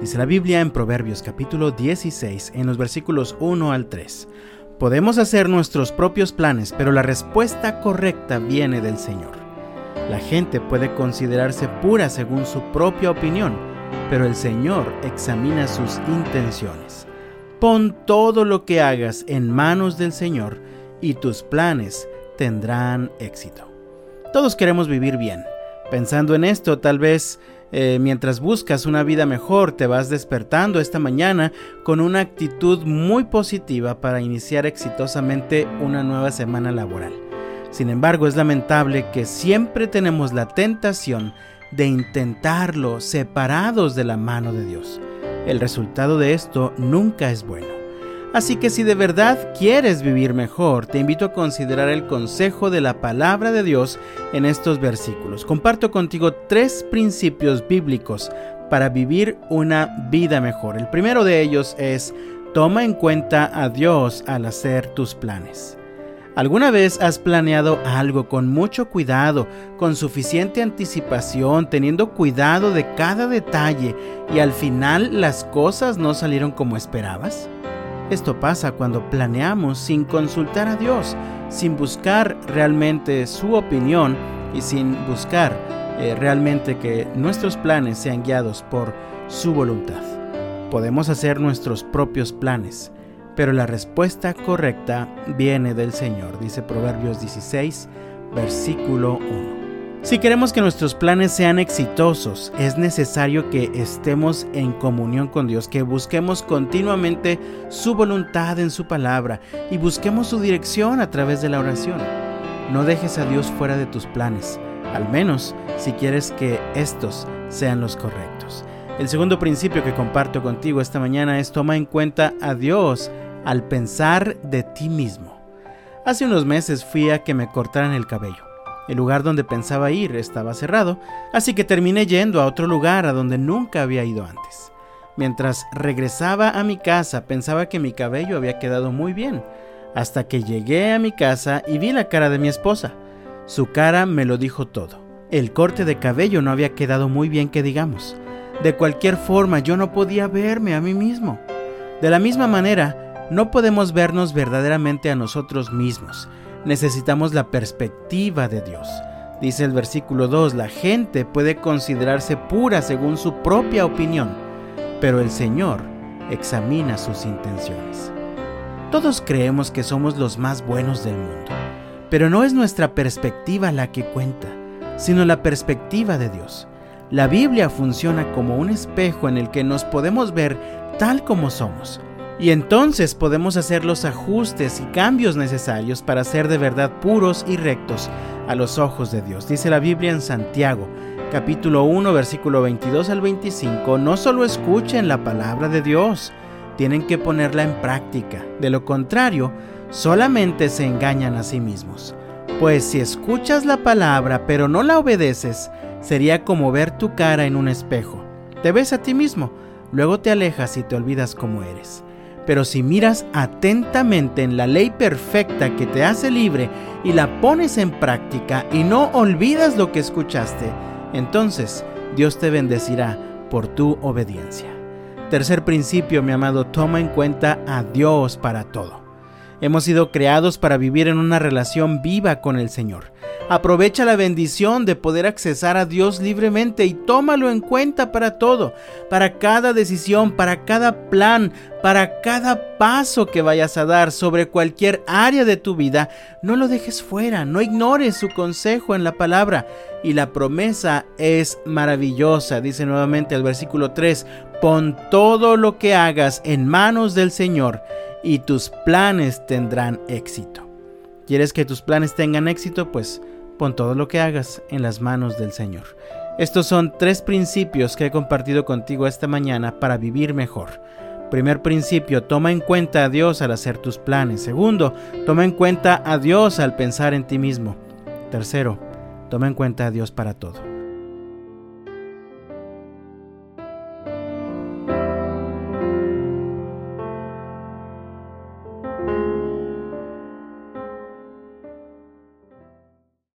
Dice la Biblia en Proverbios capítulo 16, en los versículos 1 al 3. Podemos hacer nuestros propios planes, pero la respuesta correcta viene del Señor. La gente puede considerarse pura según su propia opinión, pero el Señor examina sus intenciones. Pon todo lo que hagas en manos del Señor y tus planes tendrán éxito. Todos queremos vivir bien. Pensando en esto, tal vez eh, mientras buscas una vida mejor, te vas despertando esta mañana con una actitud muy positiva para iniciar exitosamente una nueva semana laboral. Sin embargo, es lamentable que siempre tenemos la tentación de intentarlo separados de la mano de Dios. El resultado de esto nunca es bueno. Así que si de verdad quieres vivir mejor, te invito a considerar el consejo de la palabra de Dios en estos versículos. Comparto contigo tres principios bíblicos para vivir una vida mejor. El primero de ellos es, toma en cuenta a Dios al hacer tus planes. ¿Alguna vez has planeado algo con mucho cuidado, con suficiente anticipación, teniendo cuidado de cada detalle y al final las cosas no salieron como esperabas? Esto pasa cuando planeamos sin consultar a Dios, sin buscar realmente su opinión y sin buscar eh, realmente que nuestros planes sean guiados por su voluntad. Podemos hacer nuestros propios planes, pero la respuesta correcta viene del Señor, dice Proverbios 16, versículo 1. Si queremos que nuestros planes sean exitosos, es necesario que estemos en comunión con Dios, que busquemos continuamente su voluntad en su palabra y busquemos su dirección a través de la oración. No dejes a Dios fuera de tus planes, al menos si quieres que estos sean los correctos. El segundo principio que comparto contigo esta mañana es toma en cuenta a Dios al pensar de ti mismo. Hace unos meses fui a que me cortaran el cabello. El lugar donde pensaba ir estaba cerrado, así que terminé yendo a otro lugar a donde nunca había ido antes. Mientras regresaba a mi casa pensaba que mi cabello había quedado muy bien, hasta que llegué a mi casa y vi la cara de mi esposa. Su cara me lo dijo todo. El corte de cabello no había quedado muy bien que digamos. De cualquier forma yo no podía verme a mí mismo. De la misma manera, no podemos vernos verdaderamente a nosotros mismos, necesitamos la perspectiva de Dios. Dice el versículo 2, la gente puede considerarse pura según su propia opinión, pero el Señor examina sus intenciones. Todos creemos que somos los más buenos del mundo, pero no es nuestra perspectiva la que cuenta, sino la perspectiva de Dios. La Biblia funciona como un espejo en el que nos podemos ver tal como somos, y entonces podemos hacer los ajustes y cambios necesarios para ser de verdad puros y rectos a los ojos de Dios. Dice la Biblia en Santiago, capítulo 1, versículo 22 al 25, no solo escuchen la palabra de Dios, tienen que ponerla en práctica. De lo contrario, solamente se engañan a sí mismos. Pues si escuchas la palabra pero no la obedeces, sería como ver tu cara en un espejo. Te ves a ti mismo, luego te alejas y te olvidas cómo eres. Pero si miras atentamente en la ley perfecta que te hace libre y la pones en práctica y no olvidas lo que escuchaste, entonces Dios te bendecirá por tu obediencia. Tercer principio, mi amado, toma en cuenta a Dios para todo. Hemos sido creados para vivir en una relación viva con el Señor. Aprovecha la bendición de poder accesar a Dios libremente y tómalo en cuenta para todo, para cada decisión, para cada plan, para cada paso que vayas a dar sobre cualquier área de tu vida. No lo dejes fuera, no ignores su consejo en la palabra. Y la promesa es maravillosa, dice nuevamente el versículo 3, pon todo lo que hagas en manos del Señor y tus planes tendrán éxito. ¿Quieres que tus planes tengan éxito? Pues Pon todo lo que hagas en las manos del Señor. Estos son tres principios que he compartido contigo esta mañana para vivir mejor. Primer principio, toma en cuenta a Dios al hacer tus planes. Segundo, toma en cuenta a Dios al pensar en ti mismo. Tercero, toma en cuenta a Dios para todo.